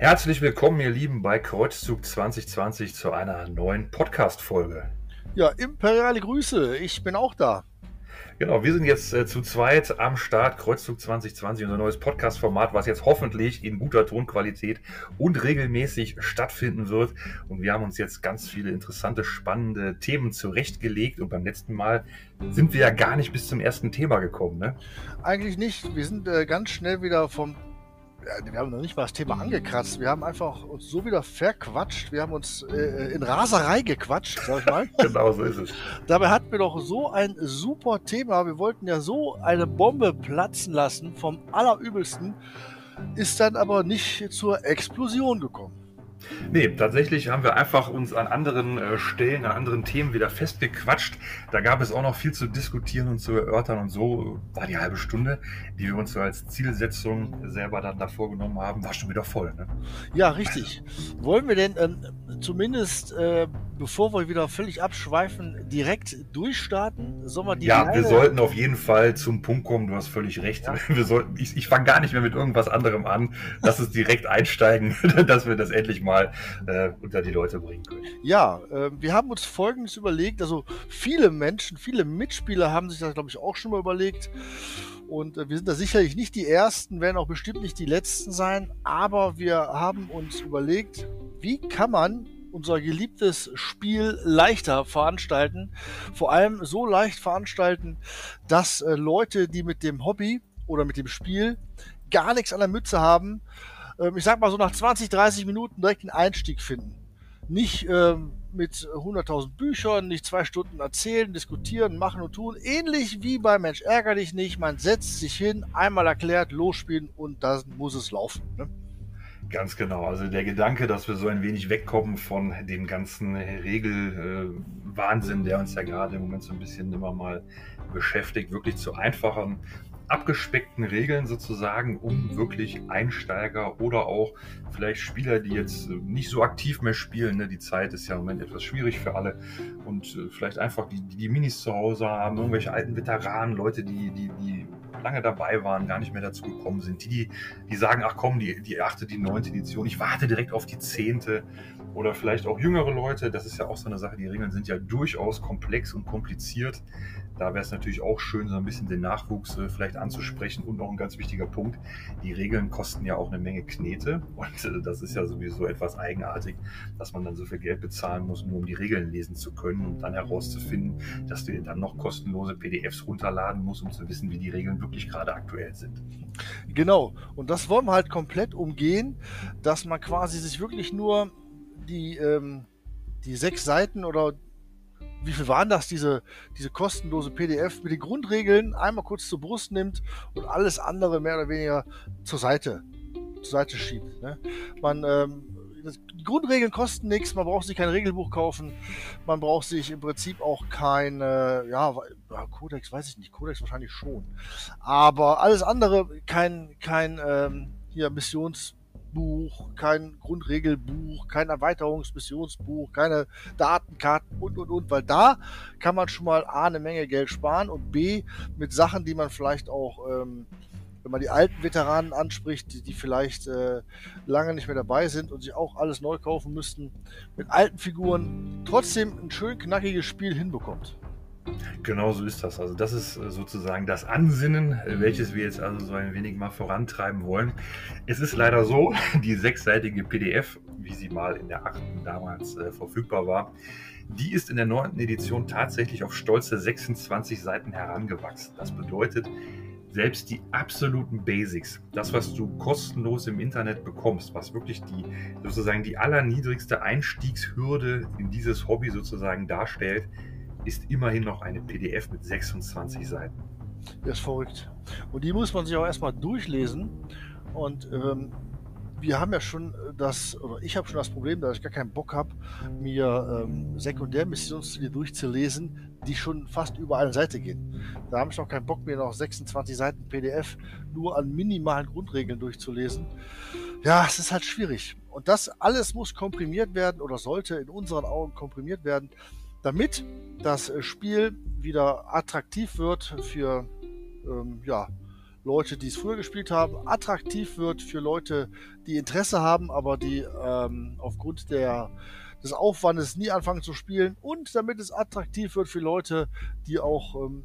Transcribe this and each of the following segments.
Herzlich willkommen, ihr Lieben, bei Kreuzzug 2020 zu einer neuen Podcast-Folge. Ja, imperiale Grüße, ich bin auch da. Genau, wir sind jetzt äh, zu zweit am Start, Kreuzzug 2020, unser neues Podcast-Format, was jetzt hoffentlich in guter Tonqualität und regelmäßig stattfinden wird. Und wir haben uns jetzt ganz viele interessante, spannende Themen zurechtgelegt. Und beim letzten Mal sind wir ja gar nicht bis zum ersten Thema gekommen, ne? Eigentlich nicht. Wir sind äh, ganz schnell wieder vom wir haben noch nicht mal das Thema angekratzt. Wir haben einfach uns so wieder verquatscht. Wir haben uns äh, in Raserei gequatscht, sag ich mal. genau, so ist es. Dabei hatten wir doch so ein super Thema. Wir wollten ja so eine Bombe platzen lassen vom Allerübelsten, ist dann aber nicht zur Explosion gekommen. Nee, tatsächlich haben wir einfach uns an anderen äh, Stellen, an anderen Themen wieder festgequatscht. Da gab es auch noch viel zu diskutieren und zu erörtern und so war die halbe Stunde, die wir uns so als Zielsetzung selber dann da vorgenommen haben, war schon wieder voll. Ne? Ja, richtig. Wollen wir denn ähm, zumindest, äh, bevor wir wieder völlig abschweifen, direkt durchstarten? Sollen wir die ja, wir sollten auf jeden Fall zum Punkt kommen. Du hast völlig recht. Ja. Wir sollten, ich, ich fange gar nicht mehr mit irgendwas anderem an. Lass es direkt einsteigen, dass wir das endlich mal äh, unter die Leute bringen können. Ja, äh, wir haben uns Folgendes überlegt. Also viele Menschen, viele Mitspieler haben sich das, glaube ich, auch schon mal überlegt. Und äh, wir sind da sicherlich nicht die Ersten, werden auch bestimmt nicht die Letzten sein. Aber wir haben uns überlegt, wie kann man unser geliebtes Spiel leichter veranstalten. Vor allem so leicht veranstalten, dass äh, Leute, die mit dem Hobby oder mit dem Spiel gar nichts an der Mütze haben, ähm, ich sag mal so nach 20, 30 Minuten direkt einen Einstieg finden. Nicht ähm, mit 100.000 Büchern, nicht zwei Stunden erzählen, diskutieren, machen und tun. Ähnlich wie bei Mensch ärger dich nicht. Man setzt sich hin, einmal erklärt, losspielen und dann muss es laufen. Ne? Ganz genau. Also der Gedanke, dass wir so ein wenig wegkommen von dem ganzen Regelwahnsinn, der uns ja gerade im Moment so ein bisschen immer mal beschäftigt, wirklich zu einfachen abgespeckten Regeln sozusagen, um wirklich Einsteiger oder auch vielleicht Spieler, die jetzt äh, nicht so aktiv mehr spielen, ne? die Zeit ist ja im Moment etwas schwierig für alle und äh, vielleicht einfach die, die Minis zu Hause haben, irgendwelche alten Veteranen, Leute, die, die, die lange dabei waren, gar nicht mehr dazu gekommen sind, die, die, die sagen, ach komm, die, die achte, die neunte Edition, ich warte direkt auf die zehnte oder vielleicht auch jüngere Leute, das ist ja auch so eine Sache, die Regeln sind ja durchaus komplex und kompliziert. Da wäre es natürlich auch schön, so ein bisschen den Nachwuchs äh, vielleicht anzusprechen. Und noch ein ganz wichtiger Punkt, die Regeln kosten ja auch eine Menge Knete. Und äh, das ist ja sowieso etwas eigenartig, dass man dann so viel Geld bezahlen muss, nur um die Regeln lesen zu können und dann herauszufinden, dass du dir dann noch kostenlose PDFs runterladen musst, um zu wissen, wie die Regeln wirklich gerade aktuell sind. Genau. Und das wollen wir halt komplett umgehen, dass man quasi sich wirklich nur die, ähm, die sechs Seiten oder wie viel waren das, diese, diese kostenlose PDF mit den Grundregeln einmal kurz zur Brust nimmt und alles andere mehr oder weniger zur Seite, zur Seite schiebt. Ne? Man, ähm, die Grundregeln kosten nichts, man braucht sich kein Regelbuch kaufen, man braucht sich im Prinzip auch kein, äh, ja, Codex weiß ich nicht, Codex wahrscheinlich schon, aber alles andere, kein, kein ähm, hier Missions Buch, kein Grundregelbuch, kein Erweiterungsmissionsbuch, keine Datenkarten und und und, weil da kann man schon mal A eine Menge Geld sparen und B mit Sachen, die man vielleicht auch, ähm, wenn man die alten Veteranen anspricht, die, die vielleicht äh, lange nicht mehr dabei sind und sich auch alles neu kaufen müssten, mit alten Figuren trotzdem ein schön knackiges Spiel hinbekommt. Genau so ist das. Also das ist äh, sozusagen das Ansinnen, äh, welches wir jetzt also so ein wenig mal vorantreiben wollen. Es ist leider so, die sechsseitige PDF, wie sie mal in der achten damals äh, verfügbar war, die ist in der neunten Edition tatsächlich auf stolze 26 Seiten herangewachsen. Das bedeutet, selbst die absoluten Basics, das, was du kostenlos im Internet bekommst, was wirklich die sozusagen die allerniedrigste Einstiegshürde in dieses Hobby sozusagen darstellt, ist immerhin noch eine PDF mit 26 Seiten. Das ist verrückt. Und die muss man sich auch erstmal durchlesen. Und ähm, wir haben ja schon das, oder ich habe schon das Problem, dass ich gar keinen Bock habe, mir ähm, Sekundärmissionsziele durchzulesen, die schon fast über eine Seite gehen. Da habe ich noch keinen Bock, mir noch 26 Seiten PDF nur an minimalen Grundregeln durchzulesen. Ja, es ist halt schwierig. Und das alles muss komprimiert werden oder sollte in unseren Augen komprimiert werden damit das äh, Spiel wieder attraktiv wird für ähm, ja, Leute, die es früher gespielt haben, attraktiv wird für Leute, die Interesse haben, aber die ähm, aufgrund der, des Aufwandes nie anfangen zu spielen und damit es attraktiv wird für Leute, die auch ähm,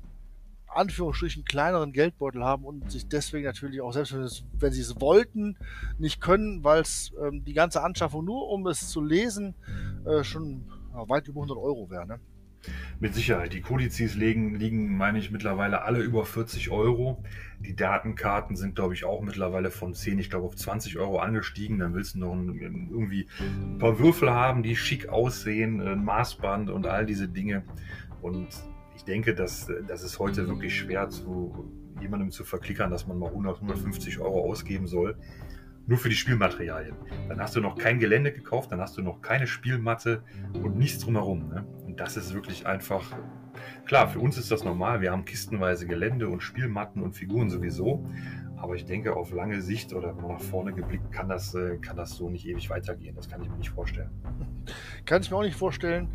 Anführungsstrichen kleineren Geldbeutel haben und sich deswegen natürlich auch, selbst wenn, sie es wollten, nicht können, weil es ähm, die ganze Anschaffung nur um es zu lesen äh, schon weit über 100 Euro wäre. Ne? Mit Sicherheit. Die Kodizes liegen, liegen, meine ich, mittlerweile alle über 40 Euro. Die Datenkarten sind, glaube ich, auch mittlerweile von 10, ich glaube, auf 20 Euro angestiegen. Dann willst du noch ein, irgendwie ein paar Würfel haben, die schick aussehen, ein Maßband und all diese Dinge. Und ich denke, dass das ist heute wirklich schwer zu jemandem zu verklickern, dass man mal 100, 150 Euro ausgeben soll. Nur für die Spielmaterialien. Dann hast du noch kein Gelände gekauft, dann hast du noch keine Spielmatte und nichts drumherum. Ne? Und das ist wirklich einfach. Klar, für uns ist das normal. Wir haben kistenweise Gelände und Spielmatten und Figuren sowieso. Aber ich denke, auf lange Sicht oder nach vorne geblickt kann das, äh, kann das so nicht ewig weitergehen. Das kann ich mir nicht vorstellen. Kann ich mir auch nicht vorstellen.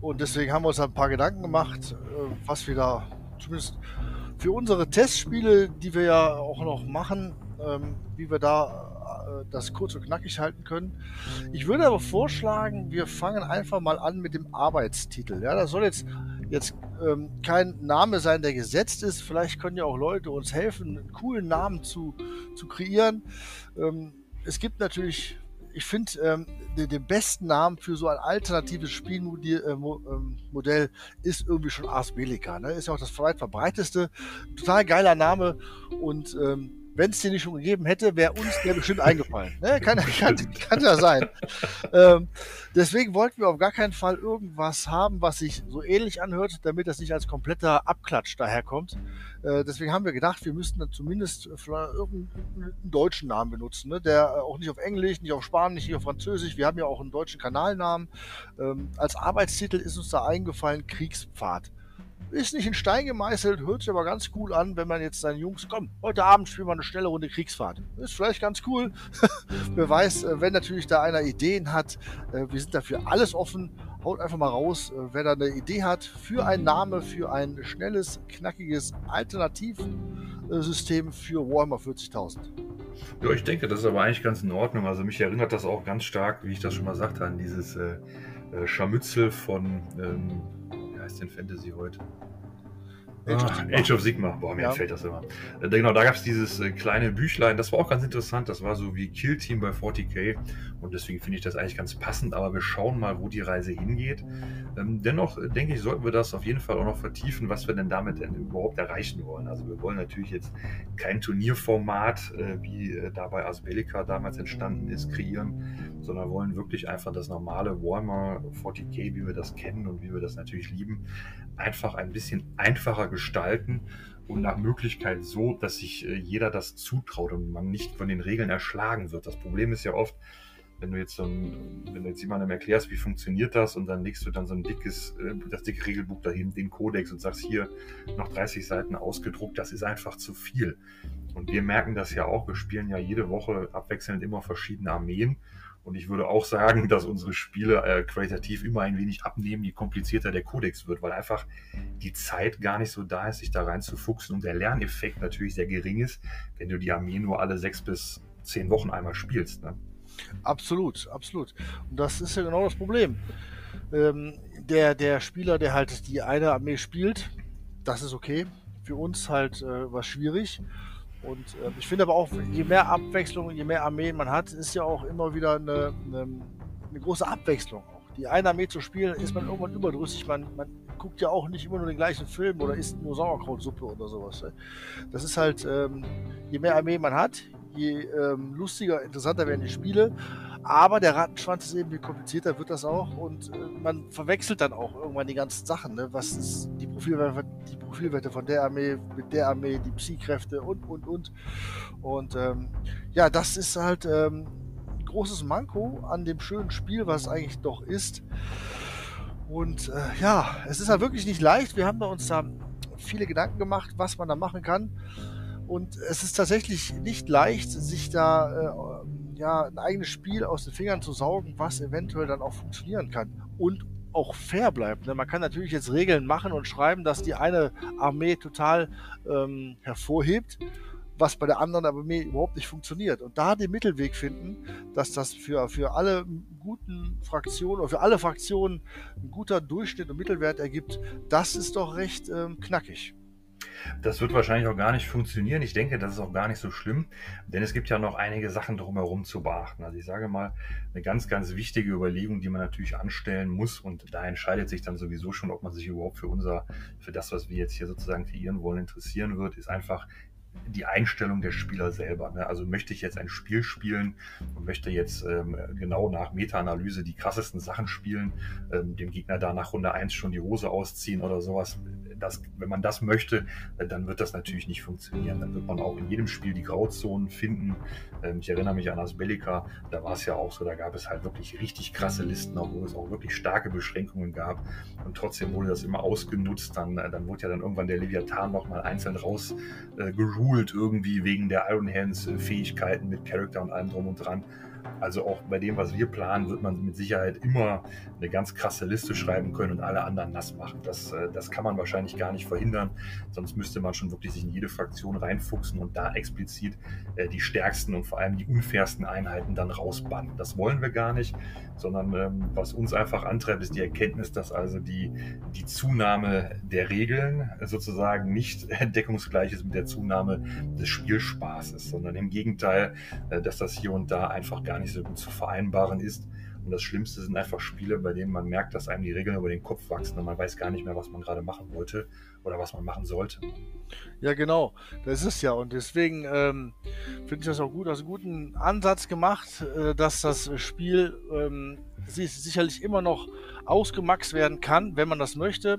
Und deswegen haben wir uns ein paar Gedanken gemacht, äh, was wir da zumindest für unsere Testspiele, die wir ja auch noch machen, ähm, wie wir da äh, das kurz und knackig halten können. Ich würde aber vorschlagen, wir fangen einfach mal an mit dem Arbeitstitel. Ja, das soll jetzt jetzt ähm, kein Name sein, der gesetzt ist. Vielleicht können ja auch Leute uns helfen, einen coolen Namen zu, zu kreieren. Ähm, es gibt natürlich, ich finde, ähm, den, den, besten Namen für so ein alternatives Spielmodell äh, ähm, ist irgendwie schon Ars Bellica. Ne? Ist ja auch das weit verbreiteste. Total geiler Name und ähm, wenn es den nicht schon gegeben hätte, wäre uns der bestimmt eingefallen. Ne? Kann, kann, kann ja sein. Ähm, deswegen wollten wir auf gar keinen Fall irgendwas haben, was sich so ähnlich anhört, damit das nicht als kompletter Abklatsch daherkommt. Äh, deswegen haben wir gedacht, wir müssten dann zumindest irgendeinen deutschen Namen benutzen, ne? der auch nicht auf Englisch, nicht auf Spanisch, nicht auf Französisch. Wir haben ja auch einen deutschen Kanalnamen. Ähm, als Arbeitstitel ist uns da eingefallen Kriegspfad. Ist nicht in Stein gemeißelt, hört sich aber ganz cool an, wenn man jetzt seinen Jungs, komm, heute Abend spielen wir eine schnelle Runde Kriegsfahrt. Ist vielleicht ganz cool. Wer weiß, äh, wenn natürlich da einer Ideen hat, äh, wir sind dafür alles offen. Haut einfach mal raus, äh, wer da eine Idee hat für einen Name, für ein schnelles, knackiges Alternativsystem für Warhammer 40.000. Ja, ich denke, das ist aber eigentlich ganz in Ordnung. Also mich erinnert das auch ganz stark, wie ich das schon mal sagte, an dieses äh, Scharmützel von ähm, heißt denn Fantasy heute? Age, of, ah, Age of Sigma, boah, mir ja. fällt das immer. Äh, genau, da gab es dieses äh, kleine Büchlein, das war auch ganz interessant, das war so wie Kill Team bei 40k und deswegen finde ich das eigentlich ganz passend, aber wir schauen mal, wo die Reise hingeht. Ähm, dennoch äh, denke ich, sollten wir das auf jeden Fall auch noch vertiefen, was wir denn damit denn überhaupt erreichen wollen. Also wir wollen natürlich jetzt kein Turnierformat, äh, wie äh, da bei Asbelica damals entstanden ist, kreieren, sondern wollen wirklich einfach das normale Warhammer 40k, wie wir das kennen und wie wir das natürlich lieben, einfach ein bisschen einfacher gestalten und nach Möglichkeit so, dass sich jeder das zutraut und man nicht von den Regeln erschlagen wird. Das Problem ist ja oft, wenn du jetzt so ein, wenn du jetzt jemandem erklärst, wie funktioniert das und dann legst du dann so ein dickes, äh, das dicke Regelbuch dahin, den Kodex und sagst hier noch 30 Seiten ausgedruckt, das ist einfach zu viel. Und wir merken das ja auch, wir spielen ja jede Woche abwechselnd immer verschiedene Armeen und ich würde auch sagen, dass unsere Spiele äh, qualitativ immer ein wenig abnehmen, je komplizierter der Kodex wird, weil einfach die Zeit gar nicht so da ist, sich da reinzufuchsen und der Lerneffekt natürlich sehr gering ist, wenn du die Armee nur alle sechs bis zehn Wochen einmal spielst. Ne? Absolut, absolut. Und das ist ja genau das Problem. Ähm, der, der Spieler, der halt die eine Armee spielt, das ist okay. Für uns halt äh, was schwierig. Und äh, ich finde aber auch, je mehr Abwechslung, je mehr Armeen man hat, ist ja auch immer wieder eine, eine, eine große Abwechslung. Die eine Armee zu spielen, ist man irgendwann überdrüssig. Man, man guckt ja auch nicht immer nur den gleichen Film oder isst nur Sauerkrautsuppe oder sowas. Ne? Das ist halt, ähm, je mehr Armee man hat, je ähm, lustiger, interessanter werden die Spiele. Aber der Rattenschwanz ist eben, je komplizierter wird das auch und äh, man verwechselt dann auch irgendwann die ganzen Sachen. Ne? Was ist die Profilwerte, die Profilwerte von der Armee mit der Armee, die Psy-Kräfte und, und, und. Und ähm, ja, das ist halt ähm, ein großes Manko an dem schönen Spiel, was es eigentlich doch ist. Und äh, ja, es ist halt wirklich nicht leicht. Wir haben da uns da viele Gedanken gemacht, was man da machen kann. Und es ist tatsächlich nicht leicht, sich da äh, ja, ein eigenes Spiel aus den Fingern zu saugen, was eventuell dann auch funktionieren kann und auch fair bleibt. Ne? Man kann natürlich jetzt Regeln machen und schreiben, dass die eine Armee total ähm, hervorhebt, was bei der anderen mir überhaupt nicht funktioniert. Und da den Mittelweg finden, dass das für, für alle guten Fraktionen oder für alle Fraktionen ein guter Durchschnitt und Mittelwert ergibt, das ist doch recht ähm, knackig. Das wird wahrscheinlich auch gar nicht funktionieren. Ich denke, das ist auch gar nicht so schlimm, denn es gibt ja noch einige Sachen drumherum zu beachten. Also ich sage mal, eine ganz, ganz wichtige Überlegung, die man natürlich anstellen muss und da entscheidet sich dann sowieso schon, ob man sich überhaupt für unser, für das, was wir jetzt hier sozusagen kreieren wollen, interessieren wird, ist einfach, die Einstellung der Spieler selber. Ne? Also möchte ich jetzt ein Spiel spielen und möchte jetzt ähm, genau nach Meta-Analyse die krassesten Sachen spielen, ähm, dem Gegner da nach Runde 1 schon die Hose ausziehen oder sowas. Das, wenn man das möchte, äh, dann wird das natürlich nicht funktionieren. Dann wird man auch in jedem Spiel die Grauzonen finden. Ähm, ich erinnere mich an Asbellica, da war es ja auch so, da gab es halt wirklich richtig krasse Listen, obwohl es auch wirklich starke Beschränkungen gab. Und trotzdem wurde das immer ausgenutzt. Dann, äh, dann wurde ja dann irgendwann der Leviathan nochmal einzeln rausgerufen. Äh, geschult irgendwie wegen der Iron Hands äh, Fähigkeiten mit Charakter und allem drum und dran. Also auch bei dem, was wir planen, wird man mit Sicherheit immer eine ganz krasse Liste schreiben können und alle anderen nass machen. Das, äh, das kann man wahrscheinlich gar nicht verhindern. Sonst müsste man schon wirklich sich in jede Fraktion reinfuchsen und da explizit äh, die stärksten und vor allem die unfairsten Einheiten dann rausbannen. Das wollen wir gar nicht, sondern ähm, was uns einfach antreibt, ist die Erkenntnis, dass also die, die Zunahme der Regeln sozusagen nicht deckungsgleich ist mit der Zunahme des Spielspaßes, sondern im Gegenteil, dass das hier und da einfach gar gar nicht so gut zu vereinbaren ist. Und das Schlimmste sind einfach Spiele, bei denen man merkt, dass einem die Regeln über den Kopf wachsen und man weiß gar nicht mehr, was man gerade machen wollte oder was man machen sollte. Ja, genau. Das ist ja. Und deswegen ähm, finde ich das auch gut, also guten Ansatz gemacht, äh, dass das Spiel ähm, sicherlich immer noch ausgemaxt werden kann, wenn man das möchte.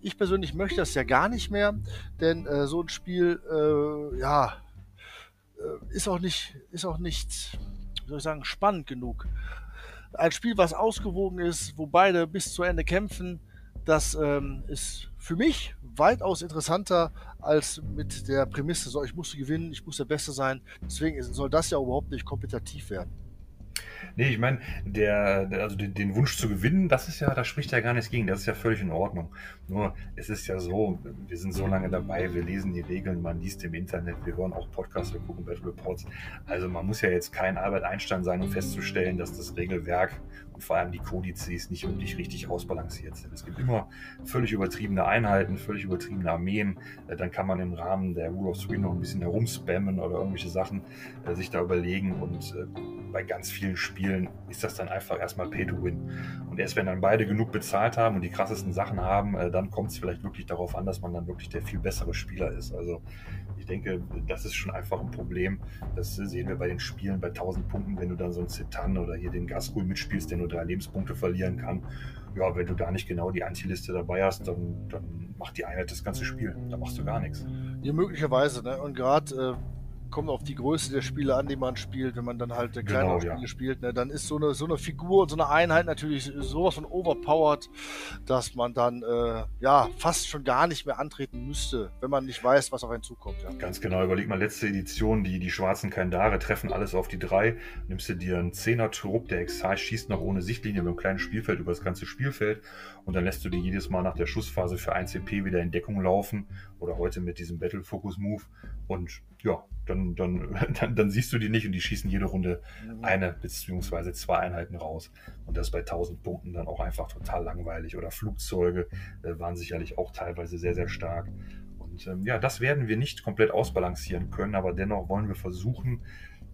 Ich persönlich möchte das ja gar nicht mehr, denn äh, so ein Spiel, äh, ja, äh, ist auch nicht, ist auch nicht soll ich sagen, spannend genug. Ein Spiel, was ausgewogen ist, wo beide bis zu Ende kämpfen, das ähm, ist für mich weitaus interessanter als mit der Prämisse, so ich muss gewinnen, ich muss der Beste sein. Deswegen soll das ja überhaupt nicht kompetitiv werden. Nee, ich meine, der, der, also den, den, Wunsch zu gewinnen, das ist ja, da spricht ja gar nichts gegen, das ist ja völlig in Ordnung. Nur, es ist ja so, wir sind so lange dabei, wir lesen die Regeln, man liest im Internet, wir hören auch Podcasts, wir gucken Battle Reports. Also man muss ja jetzt kein Albert Einstein sein, um festzustellen, dass das Regelwerk und vor allem die Kodizes nicht wirklich richtig ausbalanciert sind. Es gibt immer völlig übertriebene Einheiten, völlig übertriebene Armeen. Äh, dann kann man im Rahmen der Rule of Three noch ein bisschen herumspammen oder irgendwelche Sachen äh, sich da überlegen und äh, bei ganz vielen Spielen ist das dann einfach erstmal Pay to Win. Und erst wenn dann beide genug bezahlt haben und die krassesten Sachen haben, äh, dann kommt es vielleicht wirklich darauf an, dass man dann wirklich der viel bessere Spieler ist. Also ich denke, das ist schon einfach ein Problem. Das sehen wir bei den Spielen bei 1000 Punkten, wenn du dann so einen Zitan oder hier den Gaskuhl mitspielst, der nur drei Lebenspunkte verlieren kann. Ja, wenn du da nicht genau die Antiliste dabei hast, dann, dann macht die Einheit das ganze Spiel. Da machst du gar nichts. Ja, möglicherweise. Ne? Und gerade äh kommt auf die Größe der Spiele an, die man spielt. Wenn man dann halt äh, kleinere genau, Spiele ja. spielt, ne, dann ist so eine, so eine Figur und so eine Einheit natürlich sowas von overpowered, dass man dann äh, ja fast schon gar nicht mehr antreten müsste, wenn man nicht weiß, was auf einen zukommt. Ja. Ganz genau. Überleg mal, letzte Edition, die, die schwarzen Kandare treffen alles auf die drei. Nimmst du dir einen Zehner-Trupp, der Exile schießt noch ohne Sichtlinie mit einem kleinen Spielfeld über das ganze Spielfeld und dann lässt du die jedes Mal nach der Schussphase für 1 CP wieder in Deckung laufen oder heute mit diesem Battle Focus Move und ja, dann, dann, dann, dann, siehst du die nicht und die schießen jede Runde eine bzw. zwei Einheiten raus. Und das bei 1000 Punkten dann auch einfach total langweilig. Oder Flugzeuge äh, waren sicherlich auch teilweise sehr, sehr stark. Und ähm, ja, das werden wir nicht komplett ausbalancieren können, aber dennoch wollen wir versuchen,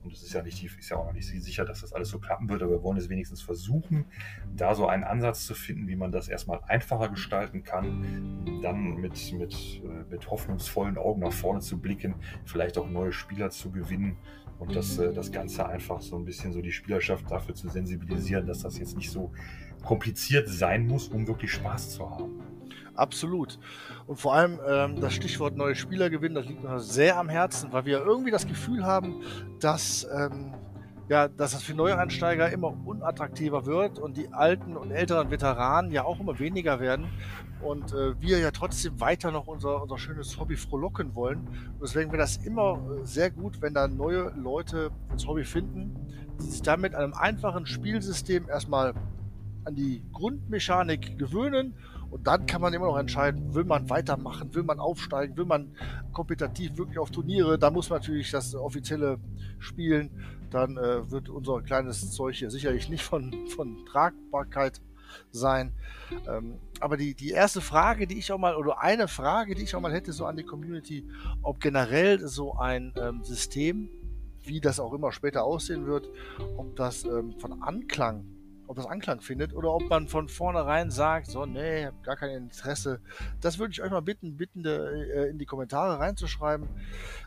und es ist ja nicht, ist ja auch noch nicht sicher, dass das alles so klappen wird, aber wir wollen es wenigstens versuchen, da so einen Ansatz zu finden, wie man das erstmal einfacher gestalten kann, dann mit, mit, äh, mit hoffnungsvollen Augen nach vorne zu blicken, vielleicht auch neue Spieler zu gewinnen und das, äh, das Ganze einfach so ein bisschen so die Spielerschaft dafür zu sensibilisieren, dass das jetzt nicht so kompliziert sein muss, um wirklich Spaß zu haben. Absolut. Und vor allem ähm, das Stichwort neue Spieler gewinnen, das liegt uns sehr am Herzen, weil wir irgendwie das Gefühl haben, dass, ähm, ja, dass das für Neueinsteiger immer unattraktiver wird und die alten und älteren Veteranen ja auch immer weniger werden und äh, wir ja trotzdem weiter noch unser, unser schönes Hobby frohlocken wollen. Und deswegen wäre das immer äh, sehr gut, wenn da neue Leute ins Hobby finden, die sich damit einem einfachen Spielsystem erstmal an die Grundmechanik gewöhnen Und dann kann man immer noch entscheiden, will man weitermachen, will man aufsteigen, will man kompetitiv wirklich auf Turniere. Da muss man natürlich das offizielle spielen. Dann äh, wird unser kleines Zeug hier sicherlich nicht von, von Tragbarkeit sein. Ähm, aber die, die erste Frage, die ich auch mal, oder eine Frage, die ich auch mal hätte, so an die Community, ob generell so ein ähm, System, wie das auch immer später aussehen wird, ob das ähm, von Anklang ob das Anklang findet oder ob man von vornherein sagt, so, nee, hab gar kein Interesse. Das würde ich euch mal bitten, bitten äh, in die Kommentare reinzuschreiben,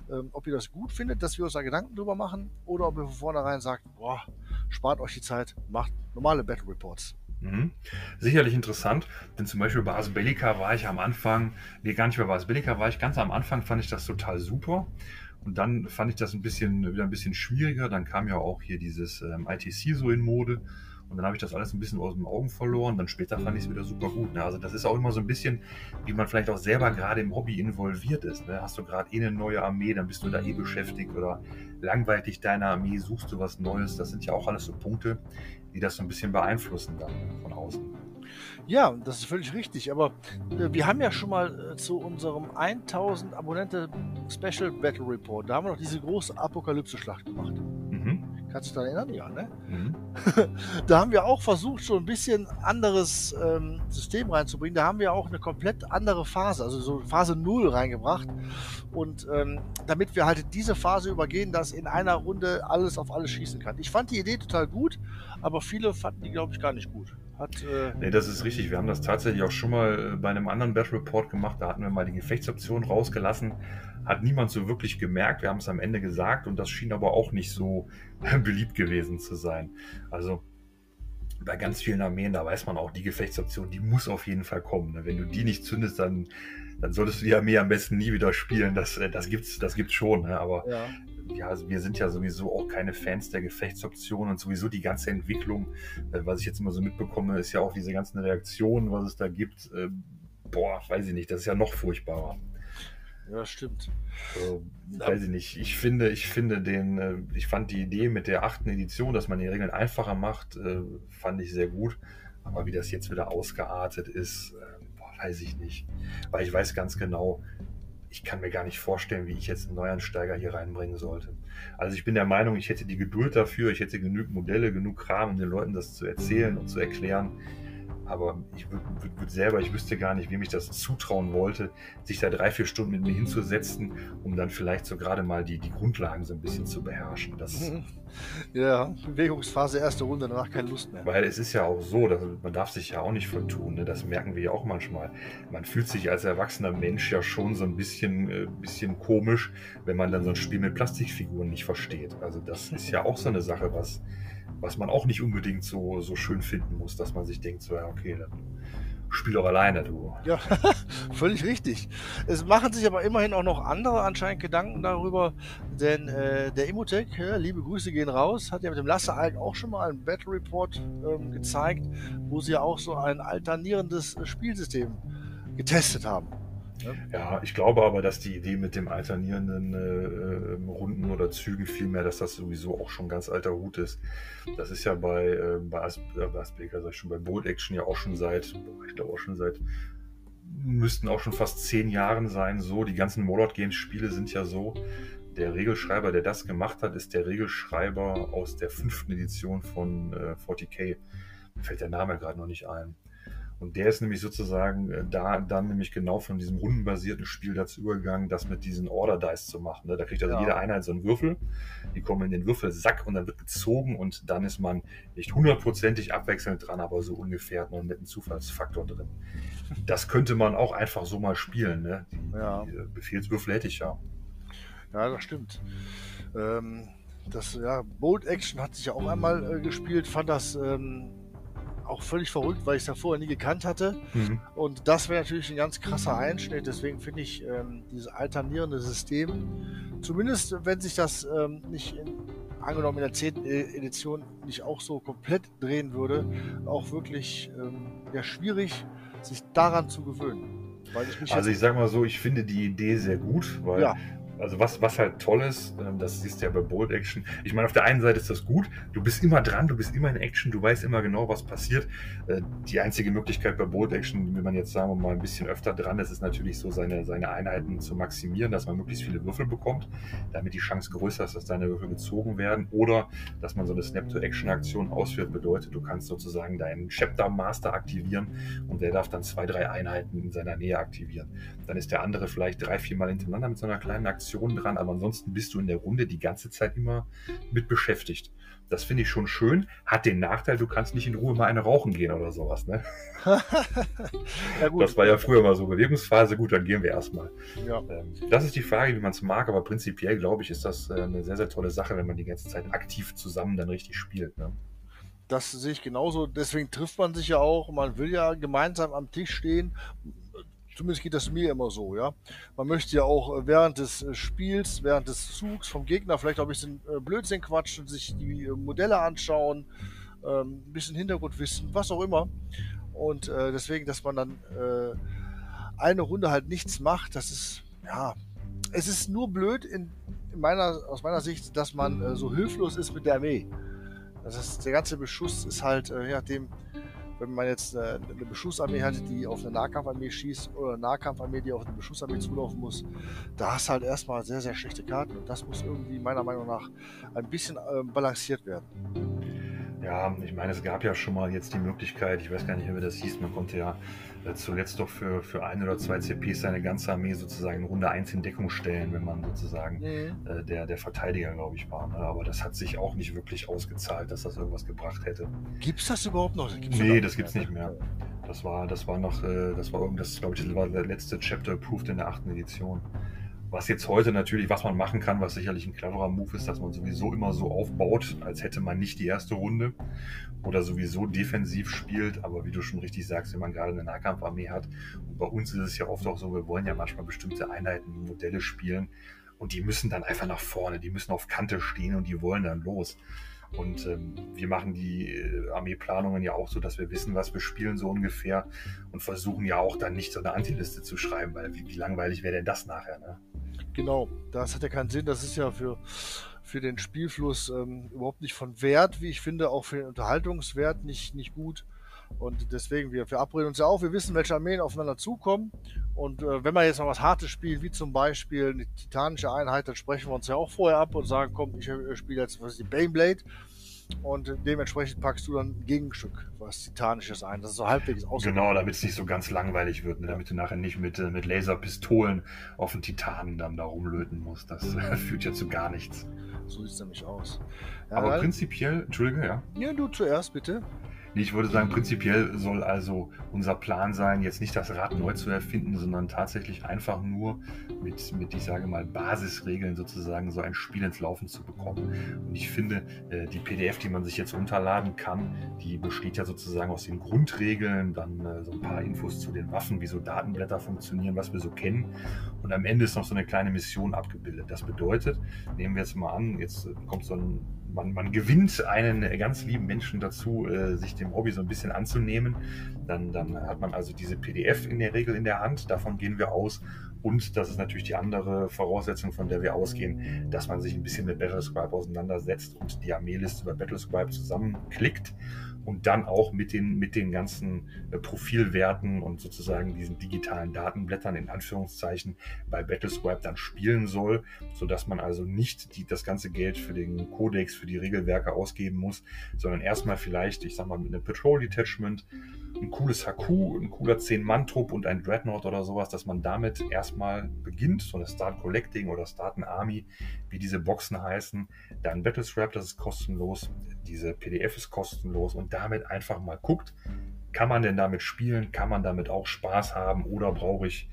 ähm, ob ihr das gut findet, dass wir uns da Gedanken drüber machen oder ob ihr von vornherein sagt, boah, spart euch die Zeit, macht normale Battle Reports. Mhm. Sicherlich interessant, denn zum Beispiel bei Asbellica war ich am Anfang, nee, gar nicht mehr bei Asbellica war ich ganz am Anfang, fand ich das total super. Und dann fand ich das ein bisschen, wieder ein bisschen schwieriger. Dann kam ja auch hier dieses ähm, ITC so in Mode. Und dann habe ich das alles ein bisschen aus den Augen verloren. Dann später fand ich es wieder super gut. Ne? Also das ist auch immer so ein bisschen, wie man vielleicht auch selber gerade im Hobby involviert ist. Ne? Hast du gerade eh eine neue Armee, dann bist du da eh beschäftigt oder langweilig deine Armee, suchst du was Neues. Das sind ja auch alles so Punkte, die das so ein bisschen beeinflussen dann von außen. Ja, das ist völlig richtig. Aber äh, wir haben ja schon mal äh, zu unserem 1000 Abonnente Special Battle Report, da haben wir noch diese große Apokalypse-Schlacht gemacht. Kannst du dich daran erinnern? Ja, ne? Mhm. da haben wir auch versucht, so ein bisschen anderes ähm, System reinzubringen. Da haben wir auch eine komplett andere Phase, also so Phase 0 reingebracht. Und ähm, damit wir halt diese Phase übergehen, dass in einer Runde alles auf alles schießen kann. Ich fand die Idee total gut, aber viele fanden die, glaube ich, gar nicht gut. Hat, äh, nee, das ist richtig. Wir haben das tatsächlich auch schon mal äh, bei einem anderen Battle Report gemacht. Da hatten wir mal die Gefechtsoption rausgelassen hat niemand so wirklich gemerkt. Wir haben es am Ende gesagt und das schien aber auch nicht so beliebt gewesen zu sein. Also bei ganz vielen Armeen, da weiß man auch, die Gefechtsoption, die muss auf jeden Fall kommen. Ne? Wenn du die nicht zündest, dann, dann solltest du die Armee am besten nie wieder spielen. Das, äh, das gibt's, das gibt's schon. Ne? Aber ja. Ja, also wir sind ja sowieso auch keine Fans der Gefechtsoption und sowieso die ganze Entwicklung, äh, was ich jetzt immer so mitbekomme, ist ja auch diese ganzen Reaktionen, was es da gibt. Äh, boah, weiß ich nicht, das ist ja noch furchtbarer. Ja, stimmt. So, weiß ich nicht. Ich finde, ich finde den, äh, ich fand die Idee mit der achten Edition, dass man die Regeln einfacher macht, äh, fand ich sehr gut. Aber wie das jetzt wieder ausgeartet ist, äh, weiß ich nicht. Weil ich weiß ganz genau, ich kann mir gar nicht vorstellen, wie ich jetzt einen Neuansteiger hier reinbringen sollte. Also ich bin der Meinung, ich hätte die Geduld dafür, ich hätte genügend Modelle, genug Kram, um den Leuten das zu erzählen und zu erklären aber ich würde würd selber, ich wüsste gar nicht, wem ich das zutrauen wollte, sich da drei, vier Stunden mit mir hinzusetzen, um dann vielleicht so gerade mal die, die Grundlagen so ein bisschen zu beherrschen. Das, ja, Bewegungsphase, erste Runde, danach keine Lust mehr. Weil es ist ja auch so, dass man darf sich ja auch nicht vertun, ne? das merken wir ja auch manchmal. Man fühlt sich als erwachsener Mensch ja schon so ein bisschen, äh, bisschen komisch, wenn man dann so ein Spiel mit Plastikfiguren nicht versteht. Also das ist ja auch so eine Sache, was was man auch nicht unbedingt so, so schön finden muss, dass man sich denkt, so ja, okay, dann spiel doch alleine, du. Ja, völlig richtig. Es machen sich aber immerhin auch noch andere anscheinend Gedanken darüber, denn äh, der Imotech, ja, liebe Grüße gehen raus, hat ja mit dem Lasse Alk auch schon mal einen Battle Report ähm, gezeigt, wo sie ja auch so ein alternierendes Spielsystem getestet haben. Ja, ich glaube aber, dass die Idee mit dem alternierenden äh, ähm, Runden oder Zügen vielmehr, dass das sowieso auch schon ganz alter Hut ist. Das ist ja bei, äh, bei, As äh, bei Aspeker, sag ich schon, bei Bold Action ja auch schon seit, ich glaube auch schon seit, müssten auch schon fast zehn Jahren sein. So, die ganzen Molot Games Spiele sind ja so. Der Regelschreiber, der das gemacht hat, ist der Regelschreiber aus der fünften Edition von äh, 40k. Mir fällt der Name gerade noch nicht ein. Und der ist nämlich sozusagen äh, da dann nämlich genau von diesem rundenbasierten Spiel dazu übergegangen, das mit diesen Order Dice zu machen. Ne? Da kriegt also ja. jede Einheit so einen Würfel, die kommen in den Würfelsack und dann wird gezogen und dann ist man nicht hundertprozentig abwechselnd dran, aber so ungefähr man einen netten Zufallsfaktor drin. Das könnte man auch einfach so mal spielen. Ne? Die, ja. die Befehlswürfel hätte ich ja. Ja, das stimmt. Ähm, das ja, Bold Action hat sich ja auch einmal äh, gespielt, fand das ähm, auch völlig verrückt, weil ich es ja vorher nie gekannt hatte. Mhm. Und das wäre natürlich ein ganz krasser Einschnitt. Deswegen finde ich ähm, dieses alternierende System, zumindest wenn sich das ähm, nicht in, angenommen in der 10. E- Edition nicht auch so komplett drehen würde, auch wirklich ähm, ja, schwierig, sich daran zu gewöhnen. Ich also ich sage mal so, ich finde die Idee sehr gut, weil ja also was, was halt toll ist, ähm, das siehst du ja bei Bold Action. Ich meine, auf der einen Seite ist das gut, du bist immer dran, du bist immer in Action, du weißt immer genau, was passiert. Äh, die einzige Möglichkeit bei Bold Action, wenn man jetzt sagen wir mal ein bisschen öfter dran ist, ist natürlich so, seine, seine Einheiten zu maximieren, dass man möglichst viele Würfel bekommt, damit die Chance größer ist, dass deine Würfel gezogen werden. Oder dass man so eine Snap-to-Action-Aktion ausführt, bedeutet, du kannst sozusagen deinen Chapter Master aktivieren und der darf dann zwei, drei Einheiten in seiner Nähe aktivieren. Dann ist der andere vielleicht drei, vier Mal hintereinander mit so einer kleinen Aktion dran, aber ansonsten bist du in der Runde die ganze Zeit immer mit beschäftigt. Das finde ich schon schön. Hat den Nachteil, du kannst nicht in Ruhe mal eine rauchen gehen oder sowas. Ne? ja, das war ja früher mal so Bewegungsphase. Gut, dann gehen wir erstmal. Ja. Ähm, das ist die Frage, wie man es mag, aber prinzipiell glaube ich, ist das äh, eine sehr, sehr tolle Sache, wenn man die ganze Zeit aktiv zusammen dann richtig spielt. Ne? Das sehe ich genauso. Deswegen trifft man sich ja auch. Man will ja gemeinsam am Tisch stehen Zumindest geht das mir immer so, ja. Man möchte ja auch äh, während des äh, Spiels, während des Zugs vom Gegner vielleicht auch ein bisschen äh, Blödsinn quatschen, sich die Modelle anschauen, ähm, ein bisschen Hintergrundwissen, was auch immer. Und deswegen, dass man dann eine Runde halt nichts macht, das ist, ja, es ist nur blöd in, in meiner, aus meiner Sicht, dass man so hilflos ist mit der Armee. Das ist, der ganze Beschuss ist halt, je nachdem, wenn man jetzt eine, äh, eine Beschussarmee hat, die auf eine Nahkampfarmee schießt oder eine Nahkampfarmee, die auf eine Beschussarmee zulaufen muss, da hast du halt erstmal sehr, sehr schlechte Karten und das muss irgendwie meiner Meinung nach ein bisschen äh, balanciert werden. Ja, ich meine, es gab ja schon mal jetzt die Möglichkeit, ich weiß gar nicht, wie das hieß, man konnte ja zuletzt doch für, für ein oder zwei CPs seine ganze Armee sozusagen in Runde 1 in Deckung stellen, wenn man sozusagen mhm. äh, der, der Verteidiger, glaube ich, war. Ne? Aber das hat sich auch nicht wirklich ausgezahlt, dass das irgendwas gebracht hätte. Gibt es das überhaupt noch? Gibt's nee, das gibt es nicht mehr. Das war, das war noch, äh, das war irgendwas, glaube ich, das war der letzte Chapter approved in der achten Edition. Was jetzt heute natürlich, was man machen kann, was sicherlich ein cleverer Move ist, dass man sowieso immer so aufbaut, als hätte man nicht die erste Runde oder sowieso defensiv spielt. Aber wie du schon richtig sagst, wenn man gerade eine Nahkampfarmee hat, und bei uns ist es ja oft auch so, wir wollen ja manchmal bestimmte Einheiten, Modelle spielen und die müssen dann einfach nach vorne, die müssen auf Kante stehen und die wollen dann los. Und ähm, wir machen die äh, Armeeplanungen ja auch so, dass wir wissen, was wir spielen so ungefähr und versuchen ja auch dann nicht so eine Antiliste zu schreiben, weil wie, wie langweilig wäre denn das nachher? Ne? Genau, das hat ja keinen Sinn. Das ist ja für, für den Spielfluss ähm, überhaupt nicht von Wert, wie ich finde, auch für den Unterhaltungswert nicht, nicht gut. Und deswegen, wir verabreden uns ja auch, wir wissen, welche Armeen aufeinander zukommen. Und äh, wenn man jetzt noch was Hartes spielt, wie zum Beispiel eine titanische Einheit, dann sprechen wir uns ja auch vorher ab und sagen, komm, ich äh, spiele jetzt was ist die Baneblade. Und dementsprechend packst du dann ein Gegenstück, was Titanisches ein. Das ist so halbwegs aus. Genau, damit es nicht so ganz langweilig wird, ne? damit du nachher nicht mit, äh, mit Laserpistolen auf den Titanen dann da rumlöten musst. Das äh, führt ja zu gar nichts. So sieht es nämlich aus. Ja, Aber prinzipiell, Entschuldige, ja. Ja, du zuerst bitte. Ich würde sagen, prinzipiell soll also unser Plan sein, jetzt nicht das Rad neu zu erfinden, sondern tatsächlich einfach nur mit, mit ich sage mal, Basisregeln sozusagen so ein Spiel ins Laufen zu bekommen. Und ich finde, äh, die PDF, die man sich jetzt runterladen kann, die besteht ja sozusagen aus den Grundregeln, dann äh, so ein paar Infos zu den Waffen, wie so Datenblätter funktionieren, was wir so kennen. Und am Ende ist noch so eine kleine Mission abgebildet. Das bedeutet, nehmen wir jetzt mal an, jetzt kommt so ein man, man gewinnt einen ganz lieben Menschen dazu, äh, sich dem Hobby so ein bisschen anzunehmen. Dann, dann hat man also diese PDF in der Regel in der Hand. Davon gehen wir aus. Und das ist natürlich die andere Voraussetzung, von der wir ausgehen, dass man sich ein bisschen mit Battlescribe auseinandersetzt und die Armeeliste über Battlescribe zusammenklickt und dann auch mit den, mit den ganzen äh, Profilwerten und sozusagen diesen digitalen Datenblättern in Anführungszeichen bei Battlescribe dann spielen soll, sodass man also nicht die, das ganze Geld für den Codex, für die Regelwerke ausgeben muss, sondern erstmal vielleicht, ich sag mal, mit einem Patrol Detachment, ein cooles HQ, ein cooler 10-Mann-Trupp und ein Dreadnought oder sowas, dass man damit erstmal beginnt, so eine Start Collecting oder Start an Army, wie diese Boxen heißen, dann Battlescribe, das ist kostenlos, diese PDF ist kostenlos und damit einfach mal guckt, kann man denn damit spielen, kann man damit auch Spaß haben oder brauche ich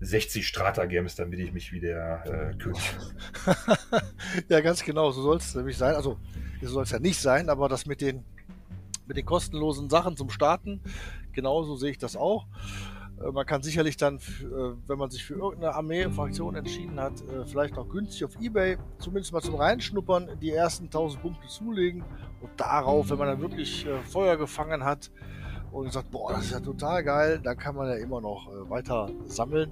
60 Strata-Games, damit ich mich wie der äh, König Ja, ganz genau, so soll es nämlich sein. Also, so soll es ja nicht sein, aber das mit den, mit den kostenlosen Sachen zum Starten, genauso sehe ich das auch. Äh, man kann sicherlich dann, äh, wenn man sich für irgendeine Armee-Fraktion entschieden hat, äh, vielleicht auch günstig auf Ebay, zumindest mal zum Reinschnuppern, die ersten 1000 Punkte zulegen und darauf, wenn man dann wirklich Feuer gefangen hat, und gesagt, boah, das ist ja total geil, dann kann man ja immer noch äh, weiter sammeln.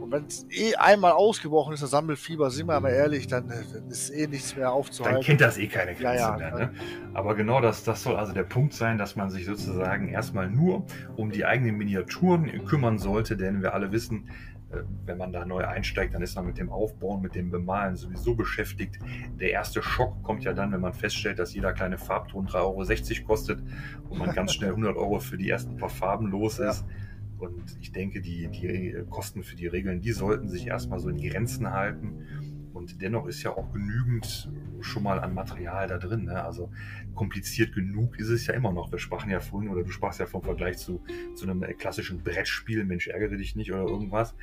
Und wenn es eh einmal ausgebrochen ist, das Sammelfieber, sind wir mal ehrlich, dann, äh, ist eh nichts mehr aufzuhalten. Dann kennt das eh keine Grenze Ja, ja, mehr. Ne? Aber genau das, das soll also der Punkt sein, dass man sich sozusagen erstmal nur um die eigenen Miniaturen kümmern sollte, denn wir alle wissen, wenn man da neu einsteigt, dann ist man mit dem Aufbauen, mit dem Bemalen sowieso beschäftigt. Der erste Schock kommt ja dann, wenn man feststellt, dass jeder kleine Farbton 3,60 Euro kostet und man ganz schnell 100 Euro für die ersten paar Farben los ist. Und ich denke, die, die Kosten für die Regeln, die sollten sich erstmal so in Grenzen halten. Und dennoch ist ja auch genügend schon mal an Material da drin. Ne? Also kompliziert genug ist es ja immer noch. Wir sprachen ja vorhin, oder du sprachst ja vom Vergleich zu, zu einem klassischen Brettspiel, Mensch, ärgere dich nicht oder irgendwas.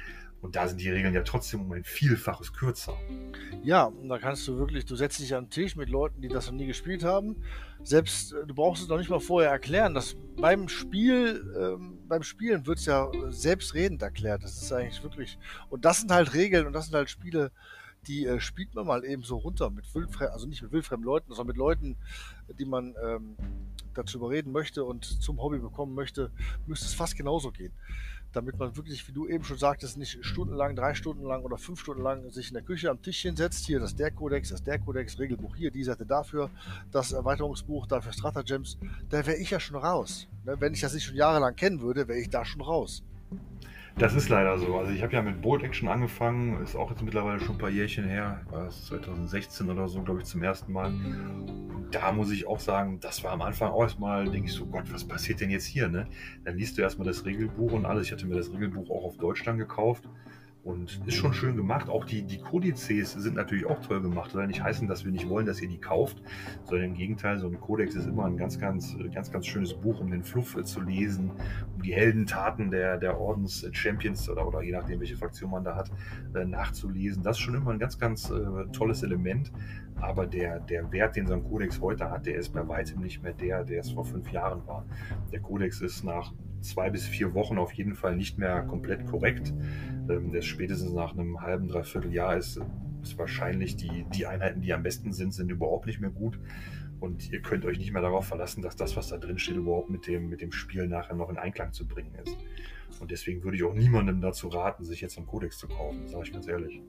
Und da sind die Regeln ja trotzdem um ein Vielfaches kürzer. Ja, und da kannst du wirklich, du setzt dich an den Tisch mit Leuten, die das noch nie gespielt haben. Selbst, äh, du brauchst es noch nicht mal vorher erklären. dass beim Spiel, ähm, beim Spielen wird es ja selbstredend erklärt. Das ist eigentlich wirklich, und das sind halt Regeln und das sind halt Spiele, die äh, spielt man mal eben so runter mit wildfremden, also nicht mit wildfremden Leuten, sondern mit Leuten, die man ähm, dazu überreden möchte und zum Hobby bekommen möchte, müsste es fast genauso gehen. Damit man wirklich, wie du eben schon sagtest, nicht stundenlang, drei Stunden lang oder fünf Stunden lang sich in der Küche am Tisch hinsetzt. Hier das der Kodex, das der Kodex, Regelbuch hier, die Seite dafür, das Erweiterungsbuch dafür Stratagems. Da wäre ich ja schon raus. Ne? Wenn ich das nicht schon jahrelang kennen würde, wäre ich da schon raus. Das ist leider so. Also ich habe ja mit Bolt Action angefangen, ist auch jetzt mittlerweile schon ein paar Jährchen her, war es 2016 oder so, glaube ich, zum ersten Mal. Da muss ich auch sagen, das war am Anfang auch erstmal, denke ich so, Gott, was passiert denn jetzt hier? Ne? Dann liest du erstmal das Regelbuch und alles. Ich hatte mir das Regelbuch auch auf Deutsch dann gekauft. Und ist schon schön gemacht. Auch die, die Kodizes sind natürlich auch toll gemacht. Soll ja nicht heißen, dass wir nicht wollen, dass ihr die kauft, sondern im Gegenteil, so ein Kodex ist immer ein ganz, ganz, ganz, ganz schönes Buch, um den Fluff zu lesen, um die Heldentaten der, der Ordens-Champions oder, oder je nachdem, welche Fraktion man da hat, äh, nachzulesen. Das ist schon immer ein ganz, ganz äh, tolles Element. Aber der, der Wert, den so ein Kodex heute hat, der ist bei weitem nicht mehr der, der es vor fünf Jahren war. Der Kodex ist nach zwei bis vier Wochen auf jeden Fall nicht mehr komplett korrekt. Ähm, spätestens nach einem halben, dreiviertel Jahr ist, ist wahrscheinlich die, die Einheiten, die am besten sind, sind überhaupt nicht mehr gut. Und ihr könnt euch nicht mehr darauf verlassen, dass das, was da drin steht, überhaupt mit dem, mit dem Spiel nachher noch in Einklang zu bringen ist. Und deswegen würde ich auch niemandem dazu raten, sich jetzt einen Kodex zu kaufen, sage ich ganz ehrlich.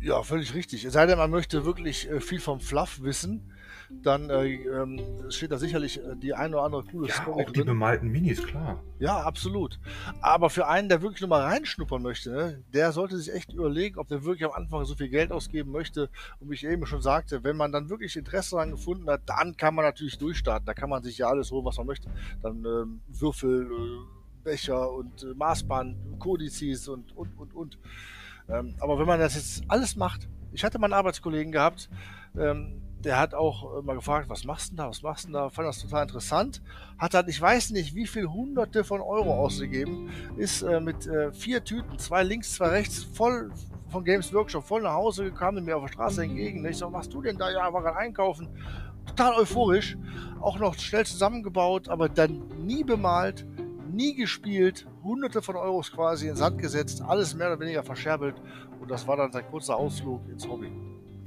Ja, völlig richtig. Es sei denn, man möchte wirklich äh, viel vom Fluff wissen dann äh, ähm, steht da sicherlich äh, die eine oder andere coole ja, Story auch die bemalten Minis, klar. Ja, absolut. Aber für einen, der wirklich nur mal reinschnuppern möchte, ne, der sollte sich echt überlegen, ob der wirklich am Anfang so viel Geld ausgeben möchte. Und wie ich eben schon sagte, wenn man dann wirklich Interesse daran gefunden hat, dann kann man natürlich durchstarten. Da kann man sich ja alles holen, was man möchte. Dann ähm, Würfel, äh, Becher und äh, Maßband, Kodizes und, und, und, und. Ähm, aber wenn man das jetzt alles macht, ich hatte mal einen Arbeitskollegen gehabt, ähm, der hat auch mal gefragt, was machst du da, was machst du da, fand das total interessant, hat dann, ich weiß nicht, wie viel hunderte von Euro ausgegeben, ist äh, mit äh, vier Tüten, zwei links, zwei rechts, voll von Games Workshop, voll nach Hause gekommen, mir auf der Straße entgegen. Ich so, was machst du denn da? Ja, war gerade einkaufen. Total euphorisch, auch noch schnell zusammengebaut, aber dann nie bemalt, nie gespielt, hunderte von Euros quasi ins Sand gesetzt, alles mehr oder weniger verscherbelt und das war dann sein kurzer Ausflug ins Hobby.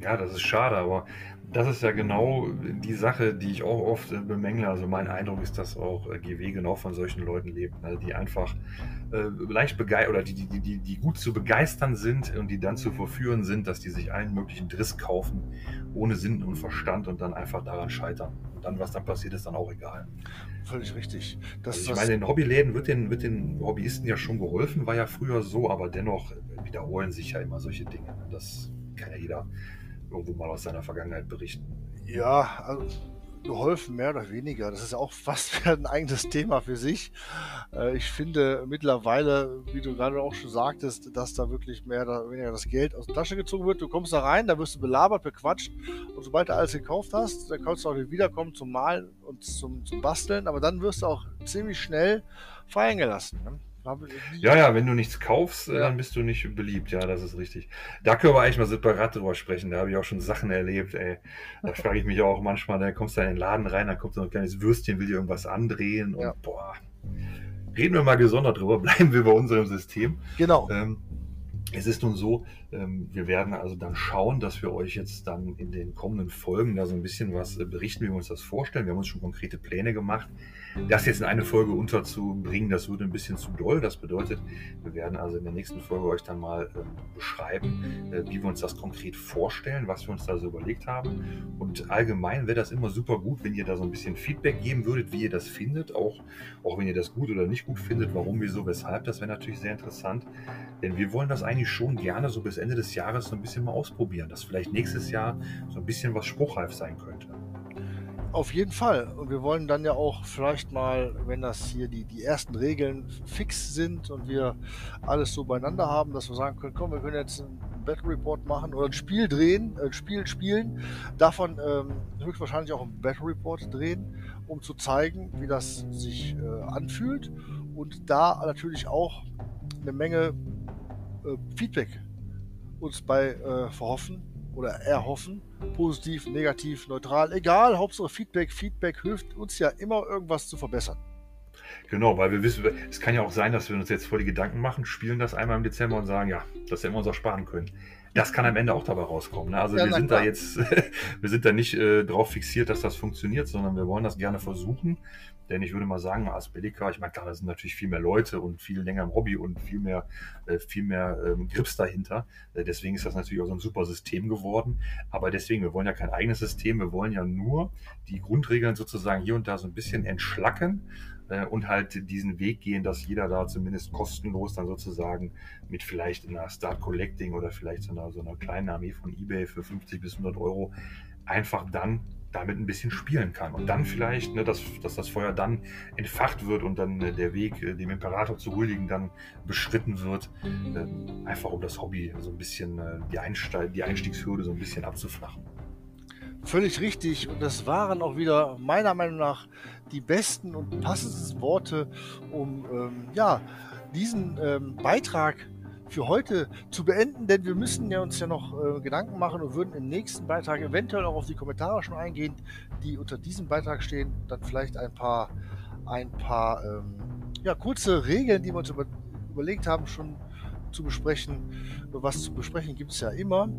Ja, das ist schade, aber das ist ja genau die Sache, die ich auch oft äh, bemängle. Also mein Eindruck ist, dass auch äh, GW genau von solchen Leuten lebt, ne? die einfach äh, leicht begeistert oder die, die, die, die gut zu begeistern sind und die dann zu verführen sind, dass die sich allen möglichen Driss kaufen, ohne Sinn und Verstand und dann einfach daran scheitern. Und dann, was dann passiert, ist dann auch egal. Völlig richtig. Das, also ich meine, in Hobbyläden wird den, wird den Hobbyisten ja schon geholfen, war ja früher so, aber dennoch wiederholen sich ja immer solche Dinge. Ne? Das kann ja jeder irgendwo mal aus seiner Vergangenheit berichten. Ja, also geholfen, mehr oder weniger. Das ist auch fast ein eigenes Thema für sich. Äh, ich finde mittlerweile, wie du gerade auch schon sagtest, dass da wirklich mehr oder weniger das Geld aus der Tasche gezogen wird. Du kommst da rein, da wirst du belabert, bequatscht und sobald du alles gekauft hast, dann kannst du auch wiederkommen zum Malen und zum, zum Basteln, aber dann wirst du auch ziemlich schnell fallen gelassen. Ne? Ja, ja, wenn du nichts kaufst, äh, dann bist du nicht beliebt. Ja, das ist richtig. Da können wir eigentlich mal separat drüber sprechen. Da habe ich auch schon Sachen erlebt, ey. Da frage ich mich auch manchmal, da kommst du in den Laden rein, da kommt so ein kleines Würstchen, will dir irgendwas andrehen und ja. boah. Reden wir mal gesondert drüber, bleiben wir bei unserem System. Genau. Ähm, Es ist nun so, wir werden also dann schauen, dass wir euch jetzt dann in den kommenden Folgen da so ein bisschen was äh, berichten, wie wir uns das vorstellen. Wir haben uns schon konkrete Pläne gemacht. Das jetzt in eine Folge unterzubringen, das würde ein bisschen zu doll. Das bedeutet, wir werden also in der nächsten Folge euch dann mal ähm, beschreiben, äh, wie wir uns das konkret vorstellen, was wir uns da so überlegt haben. Und allgemein wäre das immer super gut, wenn ihr da so ein bisschen Feedback geben würdet, wie ihr das findet, auch, auch wenn ihr das gut oder nicht gut findet, warum, wieso, weshalb. Das wäre natürlich sehr interessant. Denn wir wollen das eigentlich schon gerne so bis Ende des Jahres so ein bisschen mal ausprobieren, dass vielleicht nächstes Jahr so ein bisschen was spruchreif sein könnte. Auf jeden Fall. Und wir wollen dann ja auch vielleicht mal, wenn das hier die, die ersten Regeln fix sind und wir alles so beieinander haben, dass wir sagen können, komm, wir können jetzt einen Battle Report machen oder ein Spiel drehen, ein Spiel spielen, davon ähm, höchstwahrscheinlich auch einen Battle Report drehen, um zu zeigen, wie das sich äh, anfühlt und da natürlich auch eine Menge äh, Feedback uns bei äh, verhoffen oder erhoffen. Positiv, negativ, neutral, egal. Hauptsache Feedback. Feedback hilft uns ja immer, irgendwas zu verbessern. Genau, weil wir wissen, es kann ja auch sein, dass wir uns jetzt voll die Gedanken machen, spielen das einmal im Dezember und sagen, ja, das hätten wir uns auch sparen können. Das kann am Ende auch dabei rauskommen. Ne? Also ja, wir sind klar. da jetzt, wir sind da nicht äh, drauf fixiert, dass das funktioniert, sondern wir wollen das gerne versuchen. Denn ich würde mal sagen, als Bellica, ich meine, klar, da sind natürlich viel mehr Leute und viel länger im Hobby und viel mehr, äh, viel mehr ähm, Grips dahinter. Äh, deswegen ist das natürlich auch so ein super System geworden. Aber deswegen, wir wollen ja kein eigenes System, wir wollen ja nur die Grundregeln sozusagen hier und da so ein bisschen entschlacken äh, und halt diesen Weg gehen, dass jeder da zumindest kostenlos dann sozusagen mit vielleicht einer Start Collecting oder vielleicht so einer, so einer kleinen Armee von eBay für 50 bis 100 Euro einfach dann damit ein bisschen spielen kann. Und dann vielleicht, ne, dass, dass das Feuer dann entfacht wird und dann äh, der Weg, äh, dem Imperator zu huldigen, dann beschritten wird. Äh, einfach um das Hobby so ein bisschen, äh, die, Einsteig die Einstiegshürde so ein bisschen abzuflachen. Völlig richtig. Und das waren auch wieder meiner Meinung nach die besten und passendsten Worte, um ähm, ja, diesen ähm, Beitrag für heute zu beenden, denn wir müssen ja uns ja noch äh, Gedanken machen und würden im nächsten Beitrag eventuell auch auf die Kommentare schon eingehen, die unter diesem Beitrag stehen. Dann vielleicht ein paar, ein paar ähm, ja, kurze Regeln, die wir uns über, überlegt haben, schon zu besprechen. Was zu besprechen gibt es ja immer.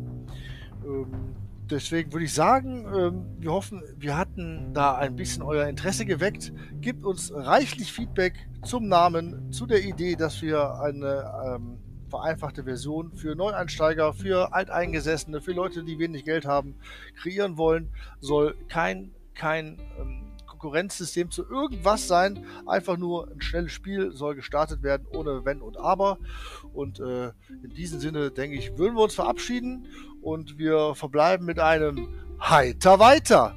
Ähm, deswegen würde ich sagen, ähm, wir hoffen, wir hatten da ein bisschen euer Interesse geweckt. Gebt uns reichlich Feedback zum Namen, zu der Idee, dass wir eine ähm, vereinfachte Version für Neueinsteiger, für Alteingesessene, für Leute, die wenig Geld haben, kreieren wollen, soll kein, kein ähm, Konkurrenzsystem zu irgendwas sein. Einfach nur ein schnelles Spiel soll gestartet werden, ohne Wenn und Aber. Und äh, in diesem Sinne, denke ich, würden wir uns verabschieden und wir verbleiben mit einem Heiter weiter.